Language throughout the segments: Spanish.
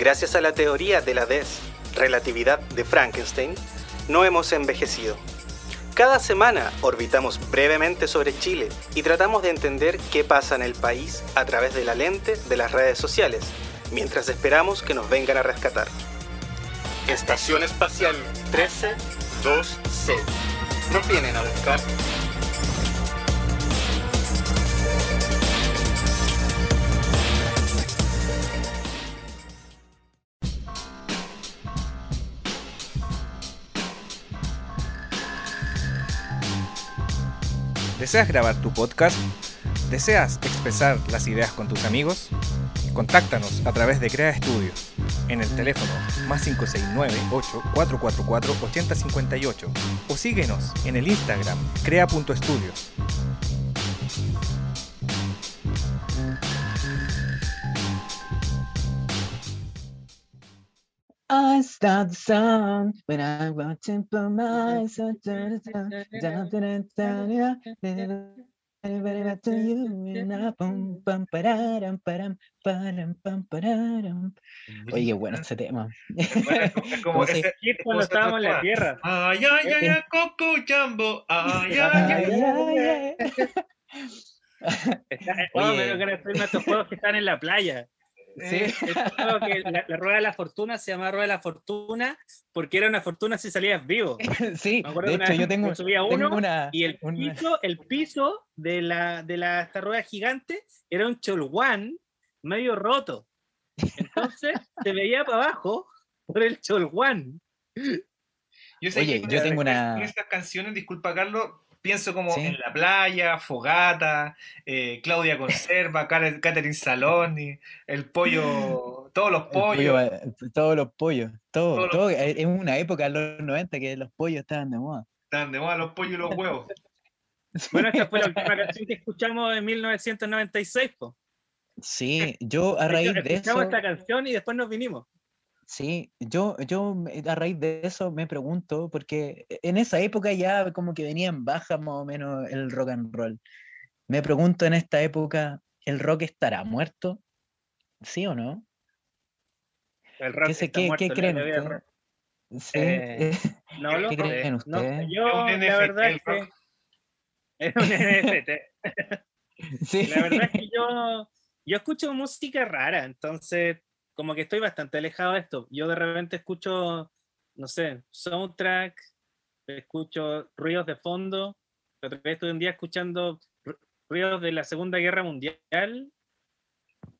Gracias a la teoría de la relatividad de Frankenstein, no hemos envejecido. Cada semana orbitamos brevemente sobre Chile y tratamos de entender qué pasa en el país a través de la lente de las redes sociales, mientras esperamos que nos vengan a rescatar. Estación Espacial 13-2C. Nos vienen a buscar. ¿Deseas grabar tu podcast? ¿Deseas expresar las ideas con tus amigos? Contáctanos a través de Crea Estudios en el teléfono más 569-8444-8058 o síguenos en el Instagram crea.estudios. start the song when I want to put my son down, down, down, down, down, down, Everybody back to you and I pum pam pararam param param pam pararam. Oye, bueno ese tema. Bueno, como ¿Cómo se- ese hit Cuando estábamos en la tierra. Ay, ay, ay, ay, coco jambo. Ay, ay, Ay, ay. Está, oh, me quiero estos juegos que están en la playa. Sí. Juego que la, la rueda de la fortuna se llama rueda de la fortuna porque era una fortuna si salías vivo. Sí, Me acuerdo de una hecho yo tengo, me subí a tengo uno una, Y el una- piso, el piso de la, de la esta rueda gigante era un cholguán medio roto. Entonces se veía para abajo por el cholguán. Yo sé Oye, que yo tengo una- estas canciones, disculpa Carlos, pienso como Sí. en la playa, Fogata, eh, Claudia Conserva, Catherine Saloni, el pollo, todos los pollos. pollo todos los pollos, todo, Todos los- todo, eh, en una época en los 90 que los pollos estaban de moda. Están de moda los pollos y los huevos. Bueno, esta fue la última canción que escuchamos en 1996. po. Sí, yo a De hecho, raíz de escuchamos eso, esta canción y después nos vinimos. Sí, yo, yo a raíz de eso me pregunto, porque en esa época ya como que venía en baja más o menos el rock and roll. Me pregunto en esta época, ¿el rock estará muerto? ¿Sí o no? El rock ¿Qué, está qué- muerto, qué la creen ustedes? Sí, Eh, No lo ¿Qué creen no ustedes? Yo, Es un la verdad es que. Es un NFT. sí. La verdad es que yo, yo escucho música rara, entonces como que estoy bastante alejado de esto. Yo de repente escucho, no sé, soundtrack, escucho ruidos de fondo. La otra vez estuve un día escuchando ru- ruidos de la Segunda Guerra Mundial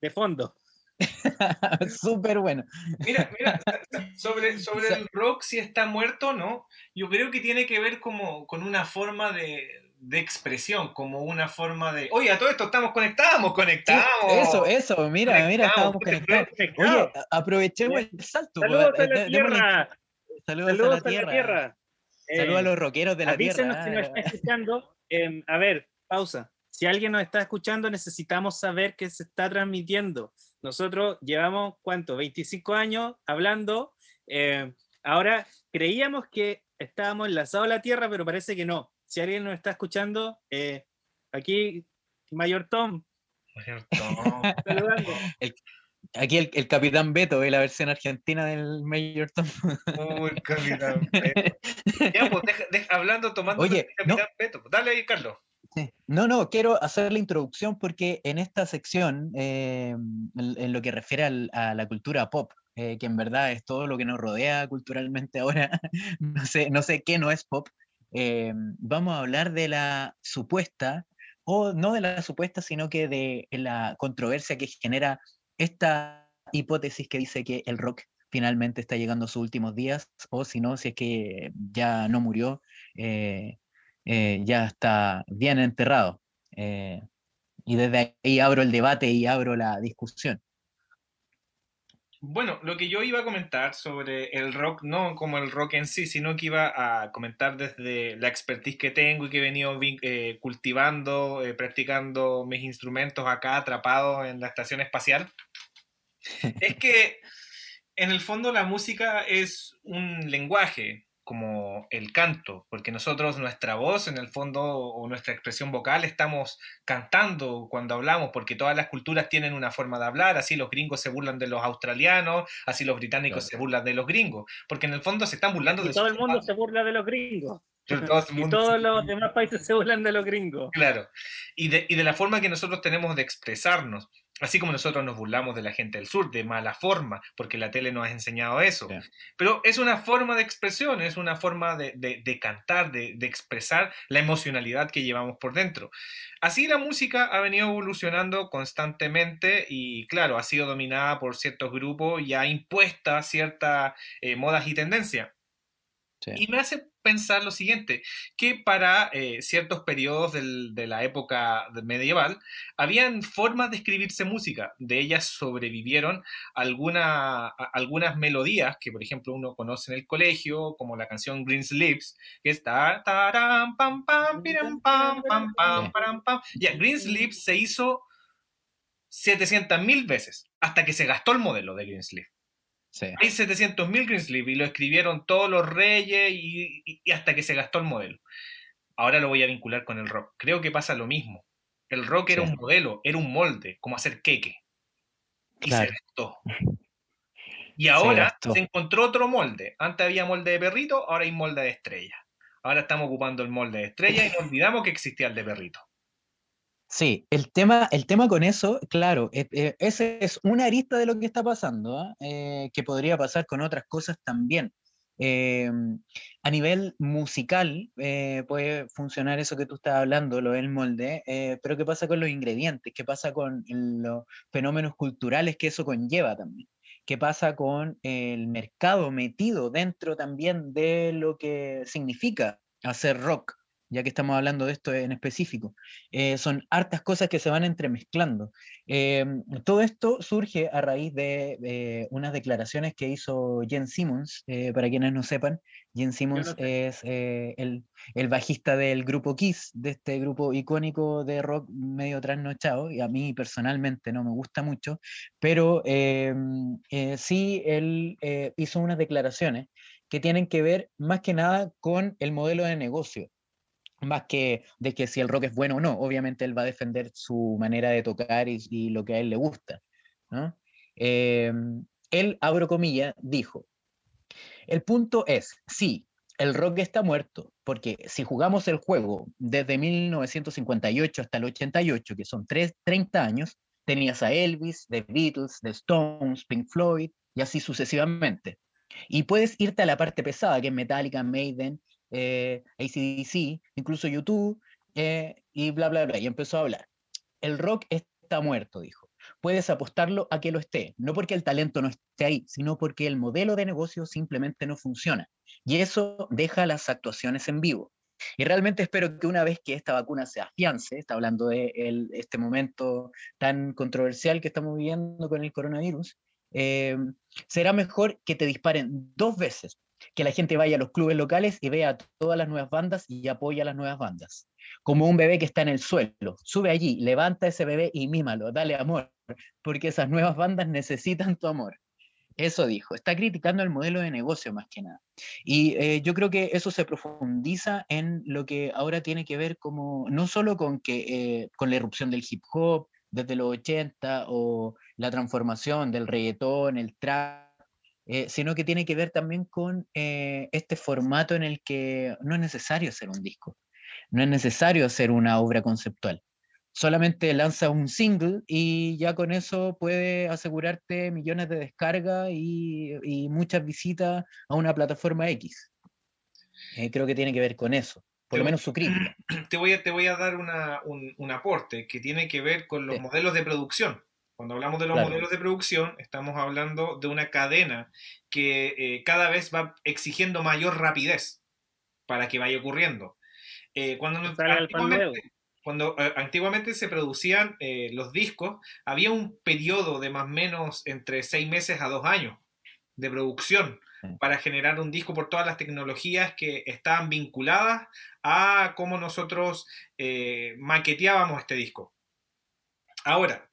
de fondo. Súper bueno. Mira, mira, sobre, sobre el rock, si está muerto o no, yo creo que tiene que ver como con una forma de, de expresión, como una forma de. Oye, a todo esto estamos conectados, Sí, conectados. Eso, eso, mira, mira, fuerte, conectados. Conectado. Oye, a- aprovechemos el salto. pues, Saludos a eh, la dé- démosle- Tierra. Saludos, Saludos a la tierra. tierra. Saludos a Eh, los rockeros de la tierra. si nos ah, está escuchando. Em, a ver, pausa. Si alguien nos está escuchando, necesitamos saber qué se está transmitiendo. Nosotros llevamos, ¿cuánto? 25 años hablando. em, ahora creíamos que estábamos enlazados a la Tierra, pero parece que no. Si alguien nos está escuchando, eh, aquí, Mayor Tom, No. saludando. Aquí el, el Capitán Beto, eh, la versión argentina del Mayor Tom. Uy, capitán Beto. Ya, pues, deja- deja- hablando, tomando Oye, el capitán Beto. Dale ahí, Carlos. Sí. No, no, quiero hacer la introducción porque en esta sección, eh, en, en lo que refiere al- a la cultura pop, eh, que en verdad es todo lo que nos rodea culturalmente ahora, no, sé, no sé qué no es pop, eh, vamos a hablar de la supuesta, o no de la supuesta, sino que de la controversia que genera esta hipótesis que dice que el rock finalmente está llegando a sus últimos días, o si no, si es que ya no murió, eh, ya está bien enterrado. y desde ahí abro el debate y abro la discusión. Bueno, lo que yo iba a comentar sobre el rock, no como el rock en sí, sino que iba a comentar desde la expertise que tengo y que he venido eh, cultivando, eh, practicando mis instrumentos acá atrapado en la estación espacial, es que en el fondo la música es un lenguaje, como el canto, porque nosotros nuestra voz en el fondo o nuestra expresión vocal estamos cantando cuando hablamos, porque todas las culturas tienen una forma de hablar, así los gringos se burlan de los australianos, así los británicos se burlan de los gringos, porque en el fondo se están burlando y de todo el mundo se burla de los gringos. y todos los demás países se burlan de los gringos. Claro, y de, y de la forma que nosotros tenemos de expresarnos. Así como nosotros nos burlamos de la gente del sur, de mala forma, porque la tele nos ha enseñado eso. Pero es una forma de expresión, es una forma de, cantar, de, expresar la emocionalidad que llevamos por dentro. Así la música ha venido evolucionando constantemente y, claro, ha sido dominada por ciertos grupos y ha impuesta ciertas eh, modas y tendencias. Y me hace pensar lo siguiente, que para eh, ciertos periodos de la época medieval habían formas de escribirse música, de ellas sobrevivieron algunas melodías que por ejemplo uno conoce en el colegio, como la canción Green Sleeves, que está pam pam pam pam pam pam pam. Ya, Green Sleeves se hizo 700.000 veces hasta que se gastó el modelo de Green Sleeves. Hay 700.000 Greensleeve y lo escribieron todos los reyes y, hasta que se gastó el modelo. Ahora lo voy a vincular con el rock. Creo que pasa lo mismo. El rock era un modelo, era un molde, como hacer queque. Y se gastó. Y ahora se, se, encontró otro molde. Antes había molde de perrito, ahora hay molde de estrella. Ahora estamos ocupando el molde de estrella y no olvidamos que existía el de perrito. Sí, el tema, el tema con eso, claro, e, e, ese es una arista de lo que está pasando, ¿ah? eh, que podría pasar con otras cosas también. Em, a nivel musical eh, puede funcionar eso que tú estás hablando, lo del molde, eh, pero ¿qué pasa con los ingredientes? ¿Qué pasa con los fenómenos culturales que eso conlleva también? ¿Qué pasa con el mercado metido dentro también de lo que significa hacer rock? Ya que estamos hablando de esto en específico. Eh, son hartas cosas que se van entremezclando. Eh, todo esto surge a raíz de unas declaraciones que hizo Jen Simmons, eh, para quienes no sepan. Jen Simmons es el, el, bajista del grupo Kiss, de este grupo icónico de rock medio trasnochado, y a mí personalmente no me gusta mucho, pero sí él hizo unas declaraciones que tienen que ver más que nada con el modelo de negocio más que de que si el rock es bueno o no. Obviamente él va a defender su manera de tocar y, lo que a él le gusta. Em, él, abro comillas, dijo, el punto es, sí, el rock está muerto, porque si jugamos el juego desde 1958 hasta el 88, que son 30 años, tenías a Elvis, The Beatles, The Stones, Pink Floyd, y así sucesivamente. Y puedes irte a la parte pesada, que es Metallica, Maiden, eh, ACDC, incluso YouTube, eh, y bla, bla, bla. Y empezó a hablar. El rock está muerto, dijo. Puedes apostarlo a que lo esté, no porque el talento no esté ahí, sino porque el modelo de negocio simplemente no funciona. Y eso deja las actuaciones en vivo. Y realmente espero que una vez que esta vacuna se afiance, está hablando de este momento tan controversial que estamos viviendo con el coronavirus, eh, será mejor que te disparen dos veces que la gente vaya a los clubes locales y vea todas las nuevas bandas y apoya a las nuevas bandas. Como un bebé que está en el suelo, sube allí, levanta ese bebé y mímalo, dale amor, porque esas nuevas bandas necesitan tu amor. Eso dijo, está criticando el modelo de negocio más que nada. Y eh, yo creo que eso se profundiza en lo que ahora tiene que ver como, no solo con, que, eh, con la erupción del hip hop desde los 80 o la transformación del reggaetón, el trap, eh, sino que tiene que ver también con eh, este formato en el que no es necesario hacer un disco, no es necesario hacer una obra conceptual. solamente lanza un single y ya con eso puede asegurarte millones de descargas y, y muchas visitas a una plataforma X. Eh, creo que tiene que ver con eso, por lo menos su crítica. Te voy a, te voy a dar una, un, un, aporte que tiene que ver con los sí. modelos de producción. Cuando hablamos de los claro. modelos de producción, estamos hablando de una cadena que eh, cada vez va exigiendo mayor rapidez para que vaya ocurriendo. Eh, cuando, antiguamente, cuando eh, antiguamente se producían eh, los discos, había un periodo de más o menos entre seis meses a dos años de producción sí. para generar un disco por todas las tecnologías que estaban vinculadas a cómo nosotros eh, maqueteábamos este disco. Ahora,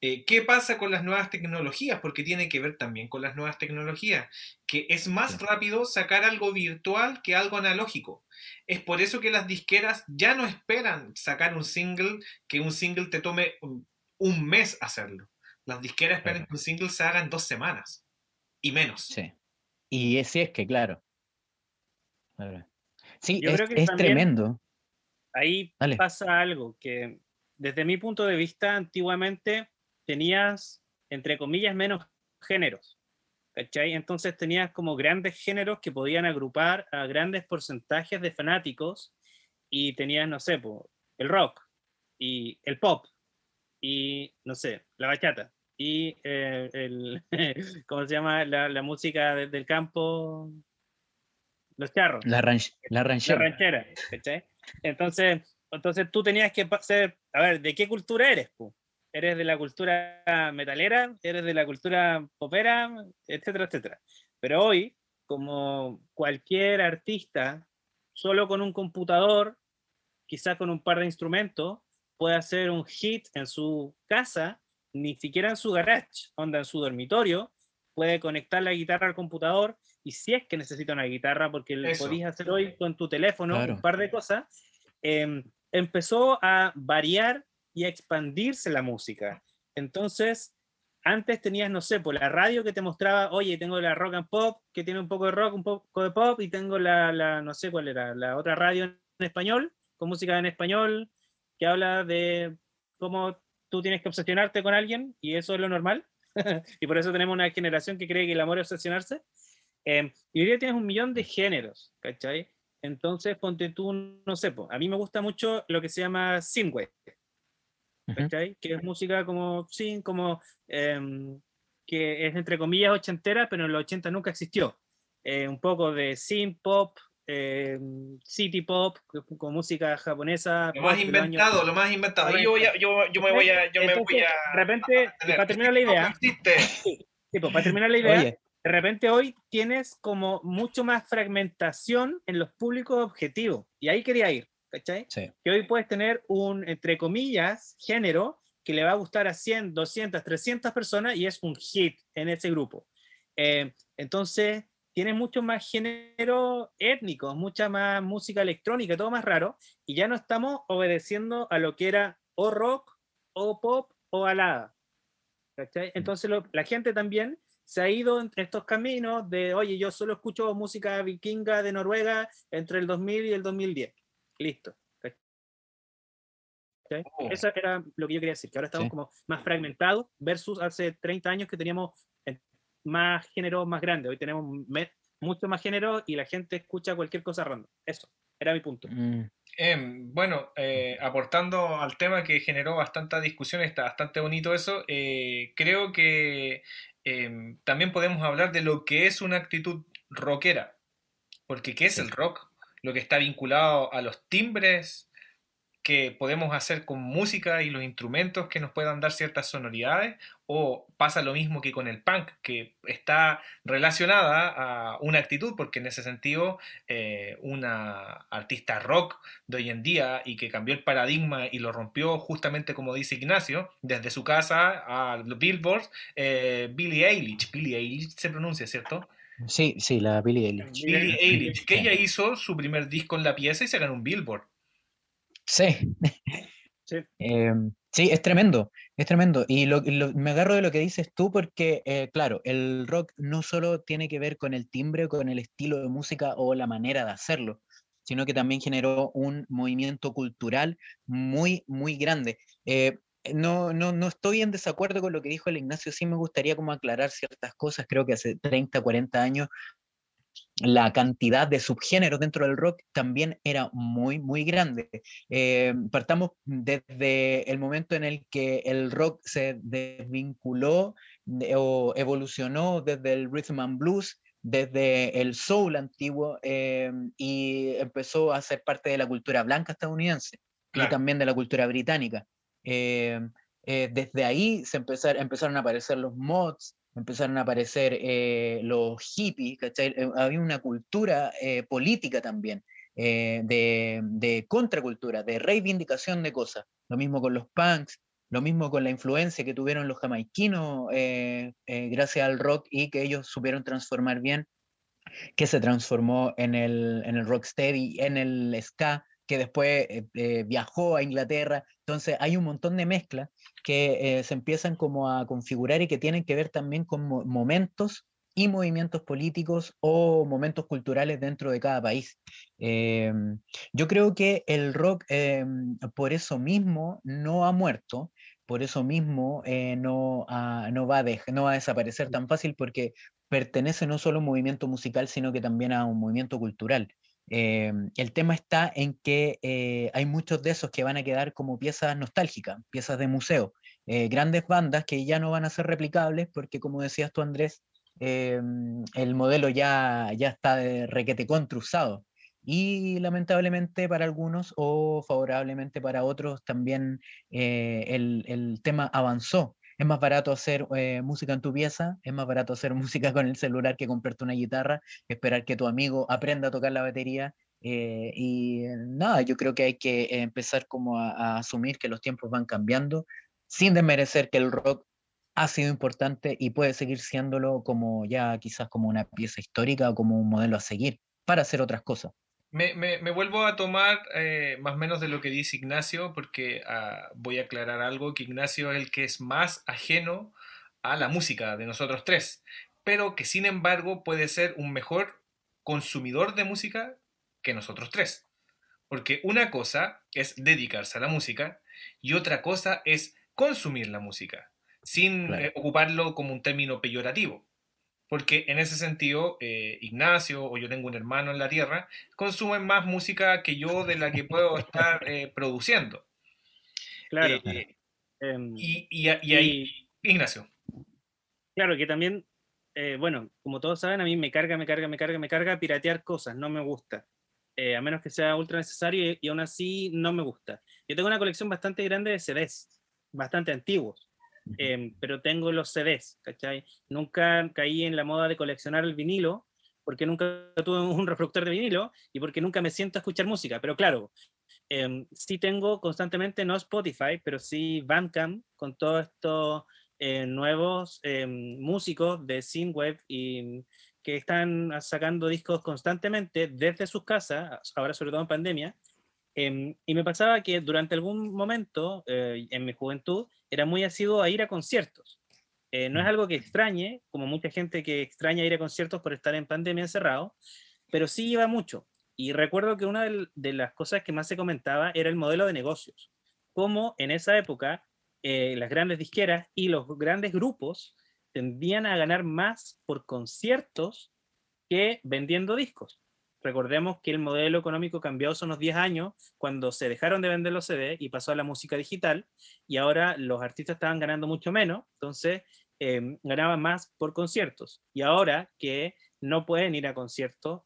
eh, ¿Qué pasa con las nuevas tecnologías? Porque tiene que ver también con las nuevas tecnologías, que es más sí. rápido sacar algo virtual que algo analógico. Es por eso que las disqueras ya no esperan sacar un single, que un single te tome un, un mes hacerlo. Las disqueras esperan claro. que un single se haga en dos semanas y menos. Sí. Y sí es que, claro. Sí, Yo es, creo que es tremendo. Ahí Dale. pasa algo que desde mi punto de vista, antiguamente tenías, entre comillas, menos géneros. ¿Cachai? Entonces tenías como grandes géneros que podían agrupar a grandes porcentajes de fanáticos y tenías, no sé, el rock y el pop y, no sé, la bachata y eh, el, ¿cómo se llama? La, la música de, del campo, los charros. La, ranch, la ranchera. La ranchera, ¿cachai? Entonces, entonces tú tenías que ser, a ver, ¿de qué cultura eres? Eres de la cultura metalera, eres de la cultura popera, etcétera, etcétera. Pero hoy, como cualquier artista, solo con un computador, quizás con un par de instrumentos, puede hacer un hit en su casa, ni siquiera en su garage, onda en su dormitorio, puede conectar la guitarra al computador y si es que necesita una guitarra, porque lo podías hacer hoy con tu teléfono, claro. un par de cosas, eh, empezó a variar y expandirse la música. Entonces, antes tenías, no sé, por la radio que te mostraba, oye, tengo la rock and pop, que tiene un poco de rock, un poco de pop, y tengo la, no sé cuál era, la otra radio en español, con música en español, que habla de cómo tú tienes que obsesionarte con alguien, y eso es lo normal. y por eso tenemos una generación que cree que el amor es obsesionarse. Eh, y hoy día tienes un millón de géneros, ¿cachai? Entonces, ponte tú, no sé, po, a mí me gusta mucho lo que se llama synthwave, ¿cachai? Que es música como, sí, como, eh, que es entre comillas ochentera, pero en los 80 nunca existió. Eh, un poco de synth pop, eh, city pop, con música japonesa. Lo más inventado, lo más inventado. Yo, voy a, yo, yo, me voy a... Yo me voy a de repente, a para terminar la idea... Sí, sí, pues, para terminar la idea, Oye. de repente hoy tienes como mucho más fragmentación en los públicos objetivos. Y ahí quería ir. ¿Cachai? Sí. Que hoy puedes tener un, entre comillas, género que le va a gustar a 100, 200, 300 personas y es un hit en ese grupo. Eh, entonces, tiene mucho más género étnico, mucha más música electrónica, todo más raro, y ya no estamos obedeciendo a lo que era o rock, o pop, o balada. ¿cachai? Entonces, lo, la gente también se ha ido en estos caminos de, oye, yo solo escucho música vikinga de Noruega entre el 2000 y el 2010 listo. ¿Okay? Oh. Eso era lo que yo quería decir, que ahora estamos sí. como más fragmentados versus hace 30 años que teníamos más género más grande. Hoy tenemos mucho más género y la gente escucha cualquier cosa random. Eso, era mi punto. Mm. Eh, bueno, eh, aportando al tema que generó bastante discusión, está bastante bonito eso, eh, creo que em, también podemos hablar de lo que es una actitud rockera, porque ¿qué es sí. el rock? Lo que está vinculado a los timbres que podemos hacer con música y los instrumentos que nos puedan dar ciertas sonoridades, o pasa lo mismo que con el punk, que está relacionada a una actitud, porque en ese sentido eh, una artista rock de hoy en día y que cambió el paradigma y lo rompió justamente como dice Ignacio, desde su casa a los billboards, eh, Billie Eilish, Billie Eilish se pronuncia, ¿cierto? Sí, sí, la Billie Eilish. Billie Eilish, que ella hizo su primer disco en la pieza y se ganó un Billboard. Sí. Sí. Eh, sí, es tremendo, es tremendo. Y lo, lo, me agarro de lo que dices tú porque, eh, claro, el rock no solo tiene que ver con el timbre, con el estilo de música o la manera de hacerlo, sino que también generó un movimiento cultural muy, muy grande. Eh, no, no, no estoy en desacuerdo con lo que dijo el Ignacio, sí me gustaría como aclarar ciertas cosas, creo que hace 30, 40 años la cantidad de subgéneros dentro del rock también era muy, muy grande. Eh, partamos desde el momento en el que el rock se desvinculó o evolucionó desde el rhythm and blues, desde el soul antiguo eh, y empezó a ser parte de la cultura blanca estadounidense y también de la cultura británica. Eh, desde ahí se empezaron, empezaron a aparecer los mods, empezaron a aparecer eh, los hippies, ¿cachai? Eh, había una cultura eh, política también, de, de, contracultura, de reivindicación de cosas. Lo mismo con los punks, lo mismo con la influencia que tuvieron los jamaiquinos gracias al rock y que ellos supieron transformar bien, que se transformó en el, en el rocksteady, en el ska, que después viajó a Inglaterra. Entonces hay un montón de mezclas que eh, se empiezan como a configurar y que tienen que ver también con momentos y movimientos políticos o momentos culturales dentro de cada país. Em, yo creo que el rock em, por eso mismo no ha muerto, por eso mismo eh, no, no, va a no va a desaparecer tan fácil porque pertenece no solo a un movimiento musical, sino que también a un movimiento cultural. Em, el tema está en que eh, hay muchos de esos que van a quedar como piezas nostálgicas, piezas de museo, eh, grandes bandas que ya no van a ser replicables porque, como decías tú, Andrés, em, el modelo ya, ya está de requete contruzado. Y lamentablemente para algunos o favorablemente para otros también eh, el, el tema avanzó es más barato hacer eh, música en tu pieza, es más barato hacer música con el celular que comprarte una guitarra, esperar que tu amigo aprenda a tocar la batería. Eh, y nada, yo creo que hay que empezar como a, asumir que los tiempos van cambiando, sin desmerecer que el rock ha sido importante y puede seguir siéndolo como ya quizás como una pieza histórica o como un modelo a seguir para hacer otras cosas. Me, me, vuelvo a tomar eh, más o menos de lo que dice Ignacio, porque ah, voy a aclarar algo, que Ignacio es el que es más ajeno a la música de nosotros tres, pero que sin embargo puede ser un mejor consumidor de música que nosotros tres. Porque una cosa es dedicarse a la música y otra cosa es consumir la música, sin eh, ocuparlo como un término peyorativo porque en ese sentido, eh, Ignacio o yo tengo un hermano en la Tierra, consumen más música que yo de la que puedo estar eh, produciendo. Claro. Eh, em, y, ahí, Ignacio. Claro, que también, bueno, como todos saben, a mí me carga, me carga, me carga, me carga piratear cosas, no me gusta. a menos que sea ultra necesario y, y aún así no me gusta. Yo tengo una colección bastante grande de CDs, bastante antiguos Em, pero tengo los CDs, ¿cachai? Nunca caí en la moda de coleccionar el vinilo, porque nunca tuve un reproductor de vinilo y porque nunca me siento a escuchar música. Pero claro, eh, sí tengo constantemente, no Spotify, pero sí Bandcamp con todos estos eh, nuevos em, músicos de Synthwave y que están sacando discos constantemente desde sus casas, ahora sobre todo en pandemia, Em, y me pasaba que durante algún momento eh, en mi juventud era muy asiduo a ir a conciertos. Eh, no es mm. algo que extrañe, como mucha gente que extraña ir a conciertos por estar en pandemia encerrado, pero sí iba mucho. Y recuerdo que una de las cosas que más se comentaba era el modelo de negocios. Cómo en esa época eh, las grandes disqueras y los grandes grupos tendían a ganar más por conciertos que vendiendo discos. Recordemos que el modelo económico cambió hace unos 10 años cuando se dejaron de vender los CD y pasó a la música digital y ahora los artistas estaban ganando mucho menos, entonces em, ganaban más por conciertos. Y ahora que no pueden ir a conciertos,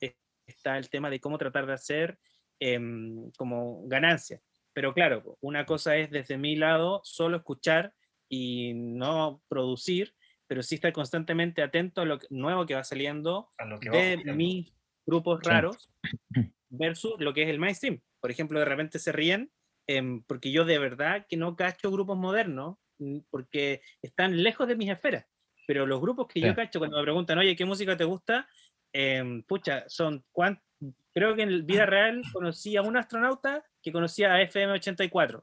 está el tema de cómo tratar de hacer em, como ganancia. Pero claro, una cosa es desde mi lado solo escuchar y no producir, pero sí estar constantemente atento a lo nuevo que va saliendo de mi grupos raros versus lo que es el mainstream. Por ejemplo, de repente se ríen em, porque yo de verdad que no cacho grupos modernos mm, porque están lejos de mis esferas. Pero los grupos que yo cacho cuando me preguntan, oye, ¿qué música te gusta? Em, pucha, son creo que en vida real conocí a un astronauta que conocía a FM84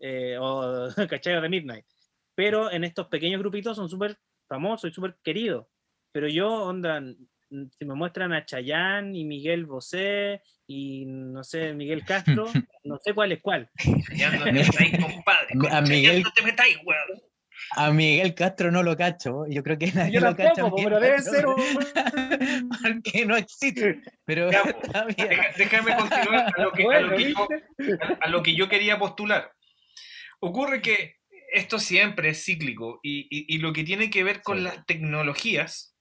eh, o ¿cachai? de Midnight. Pero en estos pequeños grupitos son súper famosos y súper queridos. Pero yo, onda, si me muestran a Chayán y Miguel Bosé y no sé, Miguel Castro, no sé cuál es cuál. Ya no te metáis, compadre. A con Miguel- no te metáis, weón. A Miguel Castro no lo cacho. Yo creo que nadie Yo lo cacha. pero debe ser un... Porque no existe. Pero Ya, Déjame continuar a lo, que, a, Bueno, lo que yo, ¿viste? a lo que yo quería postular. Ocurre que esto siempre es cíclico y, y- y lo que tiene que ver con Sí. las tecnologías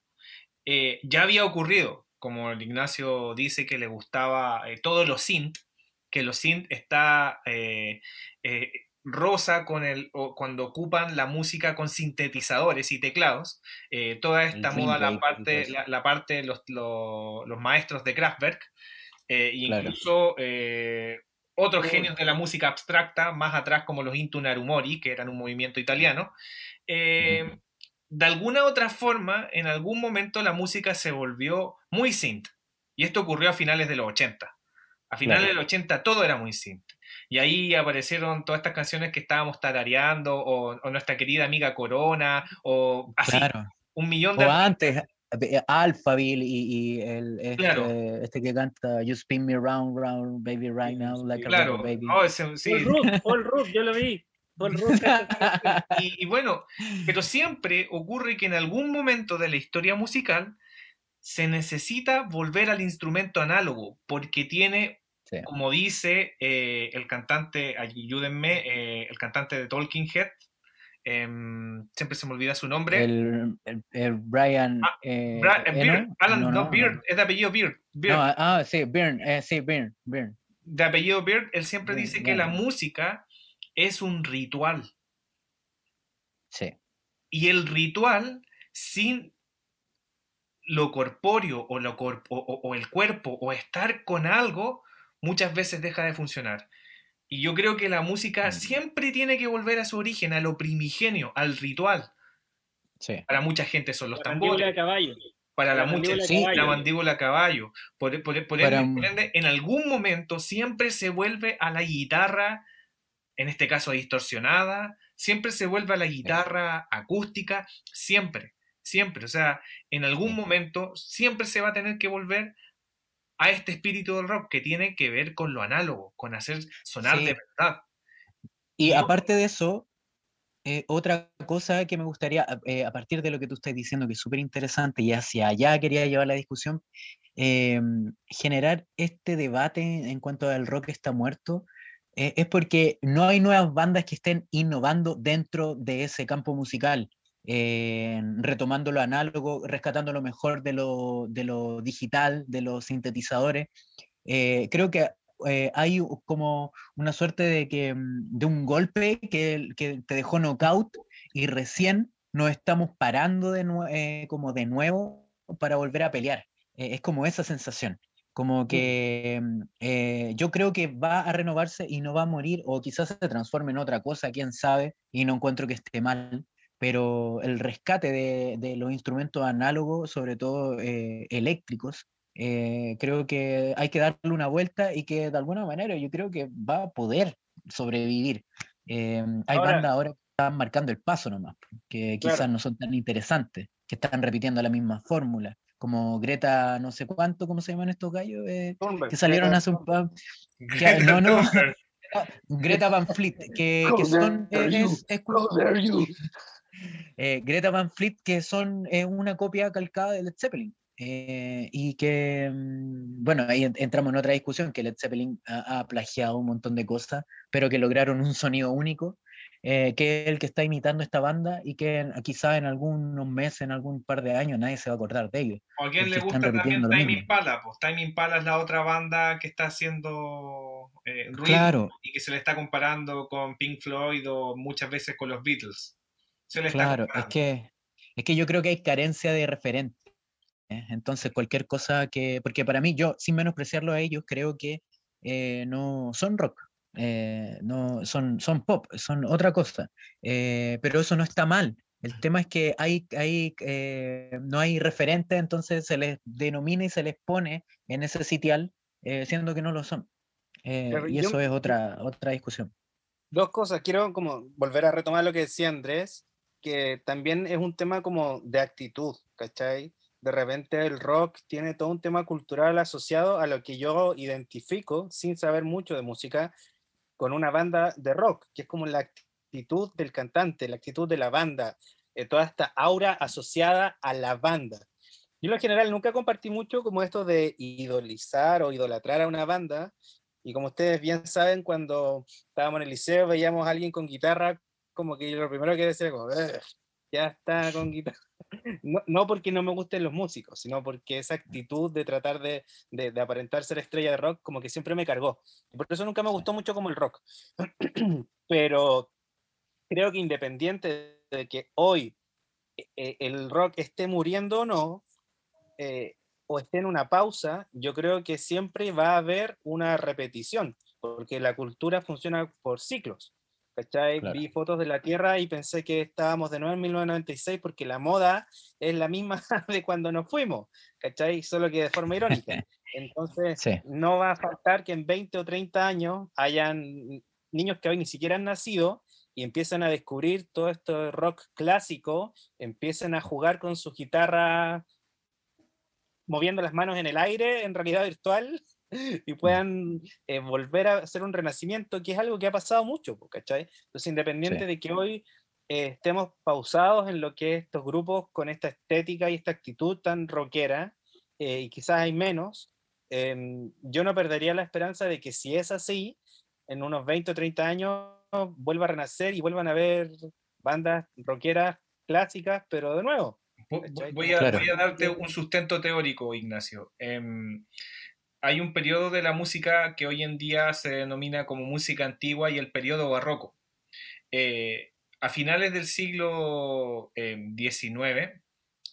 eh, ya había ocurrido. Como el Ignacio dice que le gustaba eh, todos los synth, que los synth está eh, eh, rosa con el, o cuando ocupan la música con sintetizadores y teclados. Eh, toda esta moda la parte, la, la parte de los, los- los maestros de Kraftwerk. eh, e Claro. incluso eh, otros genios de la música abstracta, más atrás como los Intu Narumori, que eran un movimiento italiano. Eh, de alguna otra forma, en algún momento la música se volvió muy synth. Y esto ocurrió a finales de los 80. A finales Claro. del 80 todo era muy synth. Y ahí aparecieron todas estas canciones que estábamos tarareando, o, o nuestra querida amiga Corona, o así, Claro. un millón de... O antes, eh, Alphaville y, y el, este, Claro. este que canta You spin me round, round, baby, right now, like a Claro, rubber baby. oh, ese- sí. Paul Rudd, Paul Rudd, yo lo vi. Y, y bueno, pero siempre ocurre que en algún momento de la historia musical se necesita volver al instrumento análogo, porque tiene, Sí. como dice eh, el cantante, ayúdenme, eh, el cantante de Talking Head, em, siempre se me olvida su nombre. El, el, el Brian. Ah, eh, Bra- eh. Beard, Alan, No, no, no, Beard, no. es de apellido Beard, Beard. Ah, sí, Byrne, eh, sí, Byrne, Byrne. de apellido Beard, él siempre dice que la música es un ritual. Sí, Y el ritual, sin lo corpóreo o, lo corp- o- o- o el cuerpo o estar con algo, muchas veces deja de funcionar. Y yo creo que la música Mm. siempre tiene que volver a su origen, a lo primigenio, al ritual. sí. Para mucha gente son los La mandíbula de tambores, caballo. para la la mucha mandíbula sí, caballo. la mandíbula a caballo. Por, por- por Para- por ende, en algún momento siempre se vuelve a la guitarra, en este caso distorsionada, siempre se vuelve a la guitarra acústica, siempre, siempre. O sea, en algún momento siempre se va a tener que volver a este espíritu del rock que tiene que ver con lo análogo, con hacer sonar Sí. de verdad. Y aparte de eso, eh, otra cosa que me gustaría, eh, a partir de lo que tú estás diciendo, que es súper interesante, y hacia allá quería llevar la discusión, eh, generar este debate en cuanto al rock está muerto, eh, es porque no hay nuevas bandas que estén innovando dentro de ese campo musical, eh, retomando lo análogo, rescatando lo mejor de lo, de lo digital, de los sintetizadores. Eh, creo que eh, hay como una suerte de, que, mm, de un golpe que, que te dejó knockout y recién nos estamos parando de como de nuevo para volver a pelear. Es como esa sensación, como que mm, eh, yo creo que va a renovarse y no va a morir o quizás se transforme en otra cosa, quién sabe, y no encuentro que esté mal, pero el rescate de, de los instrumentos análogos, sobre todo eh, eléctricos, eh, creo que hay que darle una vuelta y que de alguna manera yo creo que va a poder sobrevivir. Eh, hay bandas ahora que están marcando el paso nomás, que quizás Claro. no son tan interesantes, que están repitiendo la misma fórmula, como Greta no sé cuánto, ¿cómo se llaman estos gallos? Eh, que salieron hace un par... que- no, no, Greta Van Fleet, que, que son... eh, es- es eh, Greta Van Fleet, que son eh, una copia calcada de Led Zeppelin. eh, y que, mm, bueno, ahí en- entramos en otra discusión, que Led Zeppelin ha, ha plagiado un montón de cosas, pero que lograron un sonido único, eh, que es el que está imitando esta banda y que quizá en algunos meses, en algún par de años, nadie se va a acordar de ellos. ¿O a quién le gusta también Time. Impala? Pues Time Impala es la otra banda que está haciendo eh, ruido Claro, y que se le está comparando con Pink Floyd o muchas veces con los Beatles. Se le está claro, es comparando. que, es que yo creo que hay carencia de referente. ¿eh? Entonces, cualquier cosa que, porque para mí, yo, sin menospreciarlo a ellos, creo que eh, no son rock, eh, no, son, son pop, son otra cosa, eh, pero eso no está mal. El tema es que hay, hay, eh, no hay referente, entonces se les denomina y se les pone en ese sitial, siendo que no lo son. Y eso es otra, otra discusión. Dos cosas, quiero como volver a retomar lo que decía Andrés, que también es un tema como de actitud, ¿cachai? de repente el rock tiene todo un tema cultural asociado a lo que yo identifico, sin saber mucho de música, con una banda de rock, que es como la actitud del cantante, la actitud de la banda, eh, toda esta aura asociada a la banda. Yo en general nunca compartí mucho como esto de idolizar o idolatrar a una banda, y como ustedes bien saben, cuando estábamos en el liceo veíamos a alguien con guitarra, como que lo primero que decía como, ya está con guitarra. No, no, porque no me gusten los músicos, sino porque esa actitud de tratar de, de, de, aparentar ser estrella de rock, como que siempre me cargó. Por eso nunca me gustó mucho como el rock. Pero creo que independiente de que hoy eh, el rock esté muriendo o no, eh, o esté en una pausa, yo creo que siempre va a haber una repetición, porque la cultura funciona por ciclos. ¿Cachai? Claro. Vi fotos de la Tierra y pensé que estábamos de nuevo en 1996 porque la moda es la misma de cuando nos fuimos, ¿cachai? Solo que de forma irónica. Entonces, sí. no va a faltar que en 20 o 30 años hayan niños que hoy ni siquiera han nacido y empiezan a descubrir todo esto de rock clásico, empiezan a jugar con su guitarra moviendo las manos en el aire en realidad virtual y puedan eh, volver a hacer un renacimiento, que es algo que ha pasado mucho, ¿cachai? Entonces, independiente sí. de que hoy eh, estemos pausados en lo que estos grupos con esta estética y esta actitud tan rockera, eh, y quizás hay menos, em, yo no perdería la esperanza de que si es así, en unos 20 o 30 años vuelva a renacer y vuelvan a haber bandas rockeras clásicas, pero de nuevo. Voy a, claro. voy a darte un sustento teórico, Ignacio. Eh, hay un periodo de la música que hoy en día se denomina como música antigua y el periodo barroco. Eh, a finales del siglo XIX, eh,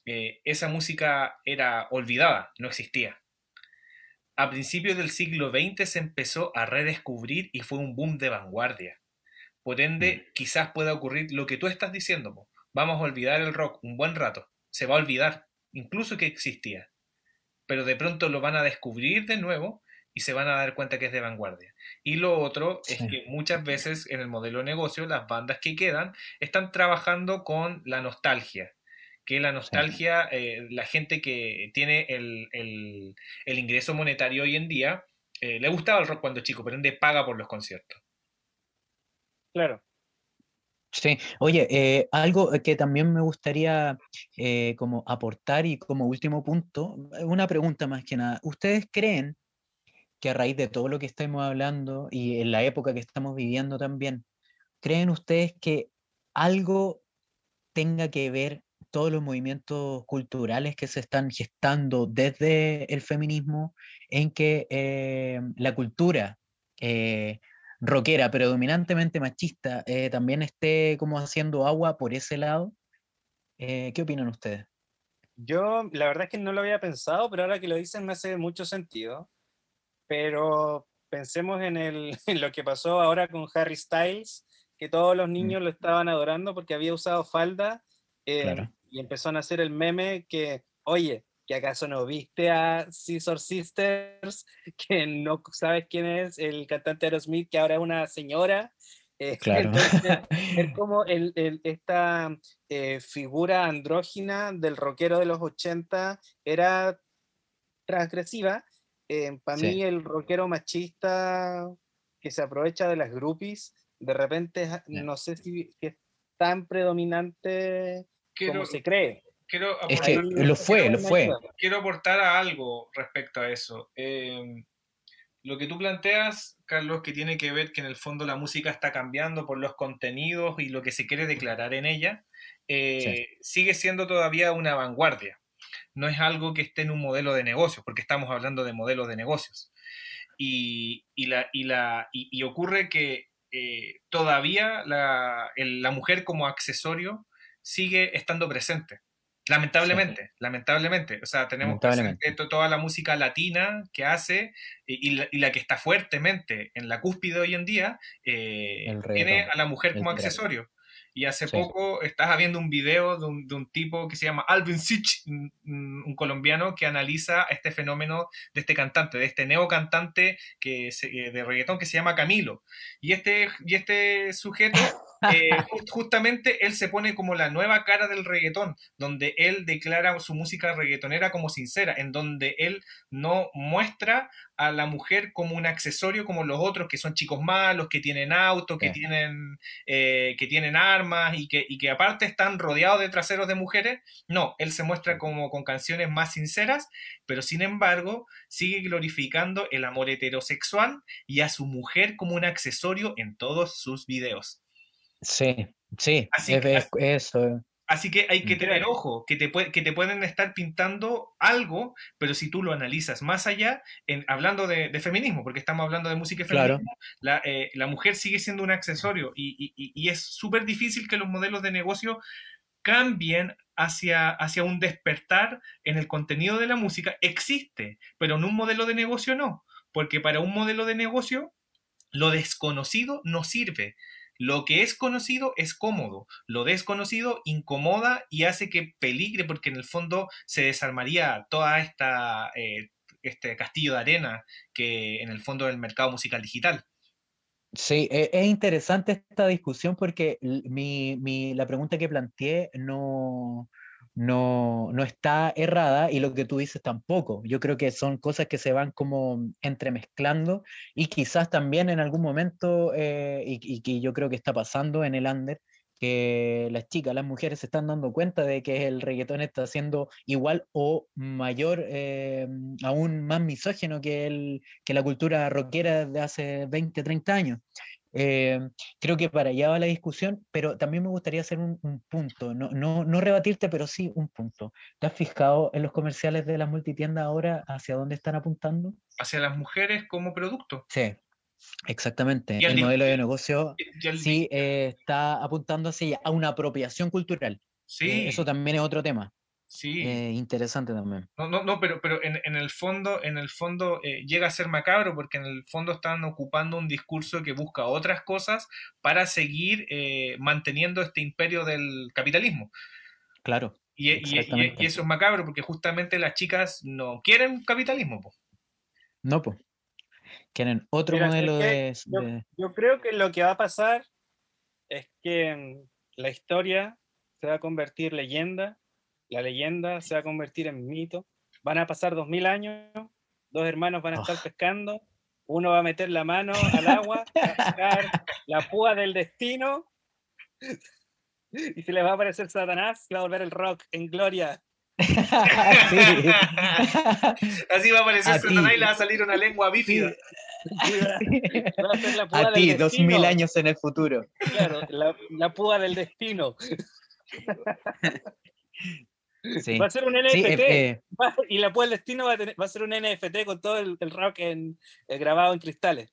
eh, esa música era olvidada, no existía. A principios del siglo XX se empezó a redescubrir y fue un boom de vanguardia. Por ende, mm. quizás pueda ocurrir lo que tú estás diciendo. Po. Vamos a olvidar el rock un buen rato. Se va a olvidar, incluso que existía pero de pronto lo van a descubrir de nuevo y se van a dar cuenta que es de vanguardia. Y lo otro sí. es que muchas veces en el modelo de negocio las bandas que quedan están trabajando con la nostalgia, que la nostalgia, sí. eh, la gente que tiene el, el, el, ingreso monetario hoy en día, eh, le gustaba el rock cuando chico, pero ende paga por los conciertos. Claro. Sí, oye, eh, algo que también me gustaría eh, como aportar y como último punto, una pregunta más que nada. ¿Ustedes creen que a raíz de todo lo que estamos hablando y en la época que estamos viviendo también, creen ustedes que algo tenga que ver todos los movimientos culturales que se están gestando desde el feminismo en que eh, la cultura eh, rockera, predominantemente machista, eh, también esté como haciendo agua por ese lado. Eh, ¿Qué opinan ustedes? Yo, la verdad es que no lo había pensado, pero ahora que lo dicen me hace mucho sentido. Pero pensemos en, el, en lo que pasó ahora con Harry Styles, que todos los niños mm. lo estaban adorando porque había usado falda eh, claro. y empezó a hacer el meme que, oye, que acaso no viste a Scissor Sisters, que no sabes quién es el cantante Aerosmith, que ahora es una señora. Eh, claro. Entonces, es como el, el, esta eh, figura andrógina del rockero de los 80 era transgresiva. Eh, Para sí. mí el rockero machista que se aprovecha de las groupies, de repente yeah. no sé si, si, es tan predominante Quiero... como se cree quiero es que lo fue, quiero, lo fue. Quiero aportar a algo respecto a eso. Eh, lo que tú planteas, Carlos, que tiene que ver que en el fondo la música está cambiando por los contenidos y lo que se quiere declarar en ella, eh, sí. sigue siendo todavía una vanguardia. No es algo que esté en un modelo de negocios, porque estamos hablando de modelos de negocios. Y, y, la, y, la, y, y ocurre que eh, todavía la, el, la mujer como accesorio sigue estando presente. Lamentablemente, sí. lamentablemente. O sea, tenemos toda la música latina que hace y, y, la, y, la, que está fuertemente en la cúspide hoy en día, eh, tiene a la mujer como accesorio. Y hace sí. poco estás viendo un video de un, de un, tipo que se llama Alvin Sich, un, un, colombiano que analiza este fenómeno de este cantante, de este neo cantante que se, de reggaetón que se llama Camilo. Y este, y este sujeto eh, justamente él se pone como la nueva cara del reggaetón, donde él declara su música reggaetonera como sincera, en donde él no muestra a la mujer como un accesorio como los otros que son chicos malos, que tienen auto, que, tienen, eh, que tienen armas y que, y que aparte están rodeados de traseros de mujeres. No, él se muestra como con canciones más sinceras, pero sin embargo sigue glorificando el amor heterosexual y a su mujer como un accesorio en todos sus videos. Sí, sí, Así es, eso. Así que hay que tener ojo, que te, que te pueden estar pintando algo, pero si tú lo analizas más allá, en, hablando de, de feminismo, porque estamos hablando de música y Claro. feminismo, la, eh, la mujer sigue siendo un accesorio y, y- y- y es súper difícil que los modelos de negocio cambien hacia, hacia un despertar en el contenido de la música. Existe, pero en un modelo de negocio no, porque para un modelo de negocio lo desconocido no sirve. Lo que es conocido es cómodo, lo desconocido incomoda y hace que peligre porque en el fondo se desarmaría toda esta eh, este castillo de arena que en el fondo del mercado musical digital. Sí, e- es interesante esta discusión porque mi, mi- la pregunta que planteé no, no, no está errada y lo que tú dices tampoco. Yo creo que son cosas que se van como entremezclando y quizás también en algún momento, eh, y, que yo creo que está pasando en el under, que las chicas, las mujeres se están dando cuenta de que el reggaetón está siendo igual o mayor, eh, aún más misógino que, el, que la cultura rockera de hace 20, 30 años. Eh, creo que para allá va la discusión, pero también me gustaría hacer un, un punto, no, no, no rebatirte, pero sí un punto. ¿Te has fijado en los comerciales de las multitiendas ahora hacia dónde están apuntando? Hacia las mujeres como producto. Sí, exactamente. El modelo de negocio sí eh, está apuntando hacia a una apropiación cultural. Eh, sí, eso también es otro tema. Sí. eh, interesante también. No, no, no, pero, pero en, en el fondo, en el fondo eh, llega a ser macabro porque en el fondo están ocupando un discurso que busca otras cosas para seguir eh, manteniendo este imperio del capitalismo. Claro, y- y- eso es macabro porque justamente las chicas no quieren capitalismo. po. no, pues. Quieren otro Mira, modelo es de, yo- de- Yo creo que lo que va a pasar es que la historia se va a convertir leyenda, la leyenda se va a convertir en mito, van a pasar dos mil años, dos hermanos van a estar Oh. pescando, uno va a meter la mano al agua, va a sacar la púa del destino y se le va a aparecer Satanás y va a volver el rock en gloria. Sí. Así va a aparecer A Satanás ti. y le va a salir una lengua bífida. Va a A ti, dos mil años en el futuro. Claro, la, la púa del destino. Sí. Va a ser un NFT. Sí, eh, eh, Va- y la púa del destino va a, tener- va a ser un NFT con todo el, el rock en, eh, grabado en cristales.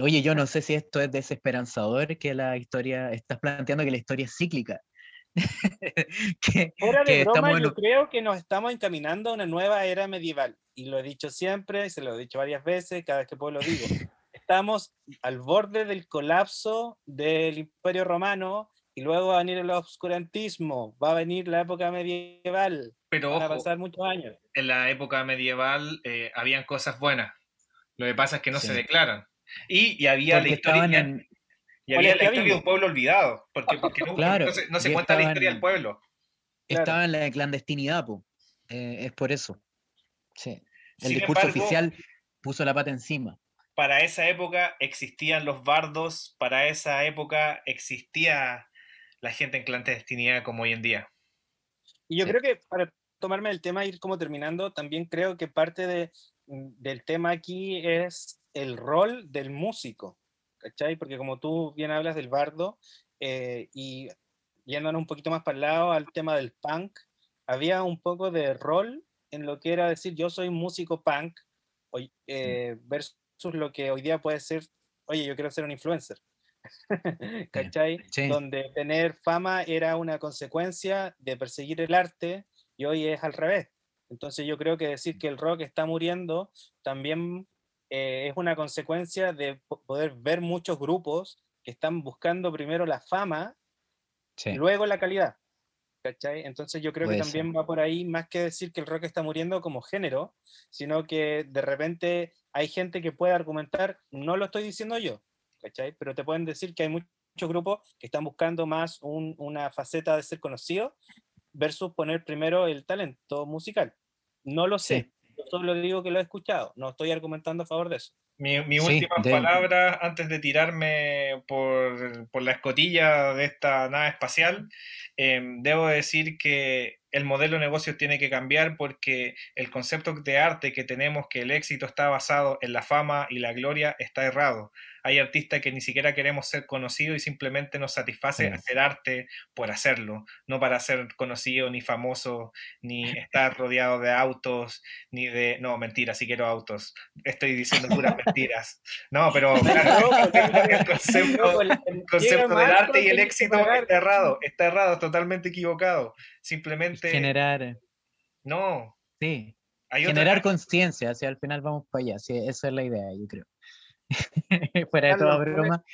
oye, yo no sé si esto es desesperanzador, que la historia, estás planteando que la historia es cíclica. que, Fuera que de broma, estamos en yo creo que nos estamos encaminando a una nueva era medieval. Y lo he dicho siempre, y se lo he dicho varias veces, cada vez que puedo lo digo. Estamos al borde del colapso del Imperio Romano y luego va a venir el obscurantismo, va a venir la época medieval, Pero van a pasar muchos años. en la época medieval eh, habían cosas buenas. Lo que pasa es que no se declaran. Y, y había la historia, estaban y- en, y había la historia de un pueblo olvidado. Porque, porque no, Claro, no se, no se cuenta la historia del pueblo. Claro. estaba en la clandestinidad, po. Eh, es por eso. Sí. El Sin discurso embargo, oficial puso la pata encima. para esa época existían los bardos, para esa época existía la gente en clandestinidad como hoy en día. Y yo Sí. creo que para tomarme el tema, ir como terminando, también creo que parte de, mm, del tema aquí es el rol del músico, ¿cachai? Porque como tú bien hablas del bardo, eh, y yéndonos un poquito más para el lado al tema del punk, había un poco de rol en lo que era decir yo soy músico punk, hoy, eh, versus lo que hoy día puede ser, oye, yo quiero ser un influencer. ¿Cachai? Sí. Donde tener fama era una consecuencia de perseguir el arte y hoy es al revés. Entonces yo creo que decir que el rock está muriendo también eh, es una consecuencia de po- poder ver muchos grupos que están buscando primero la fama Sí. y luego la calidad. ¿cachai? Entonces yo creo que también va por ahí, más que decir que el rock está muriendo como género, sino que de repente hay gente que puede argumentar, no lo estoy diciendo yo, ¿cachai? Pero te pueden decir que hay muchos grupos que están buscando más una faceta de ser conocido versus poner primero el talento musical. No lo sé, yo solo digo que lo he escuchado, no estoy argumentando a favor de eso. Mi, última palabra antes de tirarme por, por, la escotilla de esta nave espacial, em, debo decir que el modelo de negocio tiene que cambiar porque el concepto de arte que tenemos, que el éxito está basado en la fama y la gloria, está errado. Hay artistas que ni siquiera queremos ser conocidos y simplemente nos satisface hacer arte por hacerlo, no para ser conocido ni famoso, ni estar rodeado de autos, ni de... No, mentira, sí quiero autos. Estoy diciendo puras mentiras. No, pero el concepto, el concepto del arte y el éxito está errado, está errado, totalmente equivocado. Simplemente... Generar... No. Sí. Generar conciencia, si al final vamos para allá, sí, esa es la idea, yo creo. Fuera de toda broma.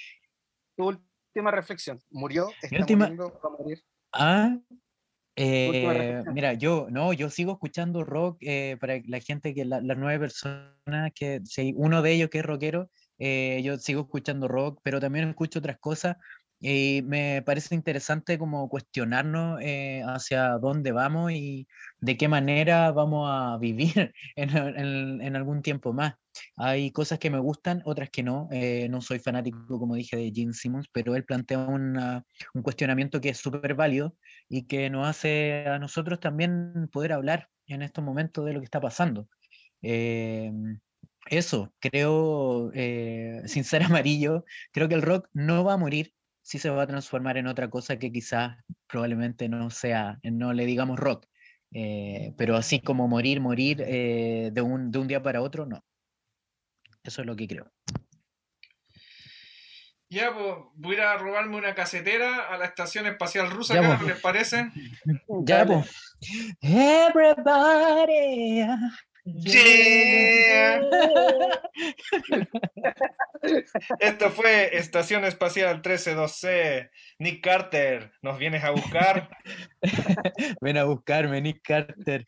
Tu última reflexión. ¿Murió? ¿Está última... morir? Ah, eh, mira, yo no, yo sigo escuchando rock eh, para la gente que las nueve personas que si uno de ellos que es rockero, eh, yo sigo escuchando rock, pero también escucho otras cosas y me parece interesante como cuestionarnos eh, hacia dónde vamos y de qué manera vamos a vivir en, en, algún tiempo más. Hay cosas que me gustan, otras que no. Eh, no soy fanático, como dije, de Gene Simmons, pero él plantea un cuestionamiento que es súper válido y que nos hace a nosotros también poder hablar en estos momentos de lo que está pasando. Eh, eso, creo, sin ser amarillo, creo que el rock no va a morir, sí se va a transformar en otra cosa que quizás probablemente no sea, no le digamos rock, eh, pero así como morir, morir eh, de, un, de un día para otro, no. Eso es lo que creo. Ya, pues voy a robarme una casetera a la estación espacial rusa, ¿qué les parece? Ya, pues. Everybody. Esto fue Estación Espacial 132C. Nick Carter, ¿nos vienes a buscar? Ven a buscarme, Nick Carter.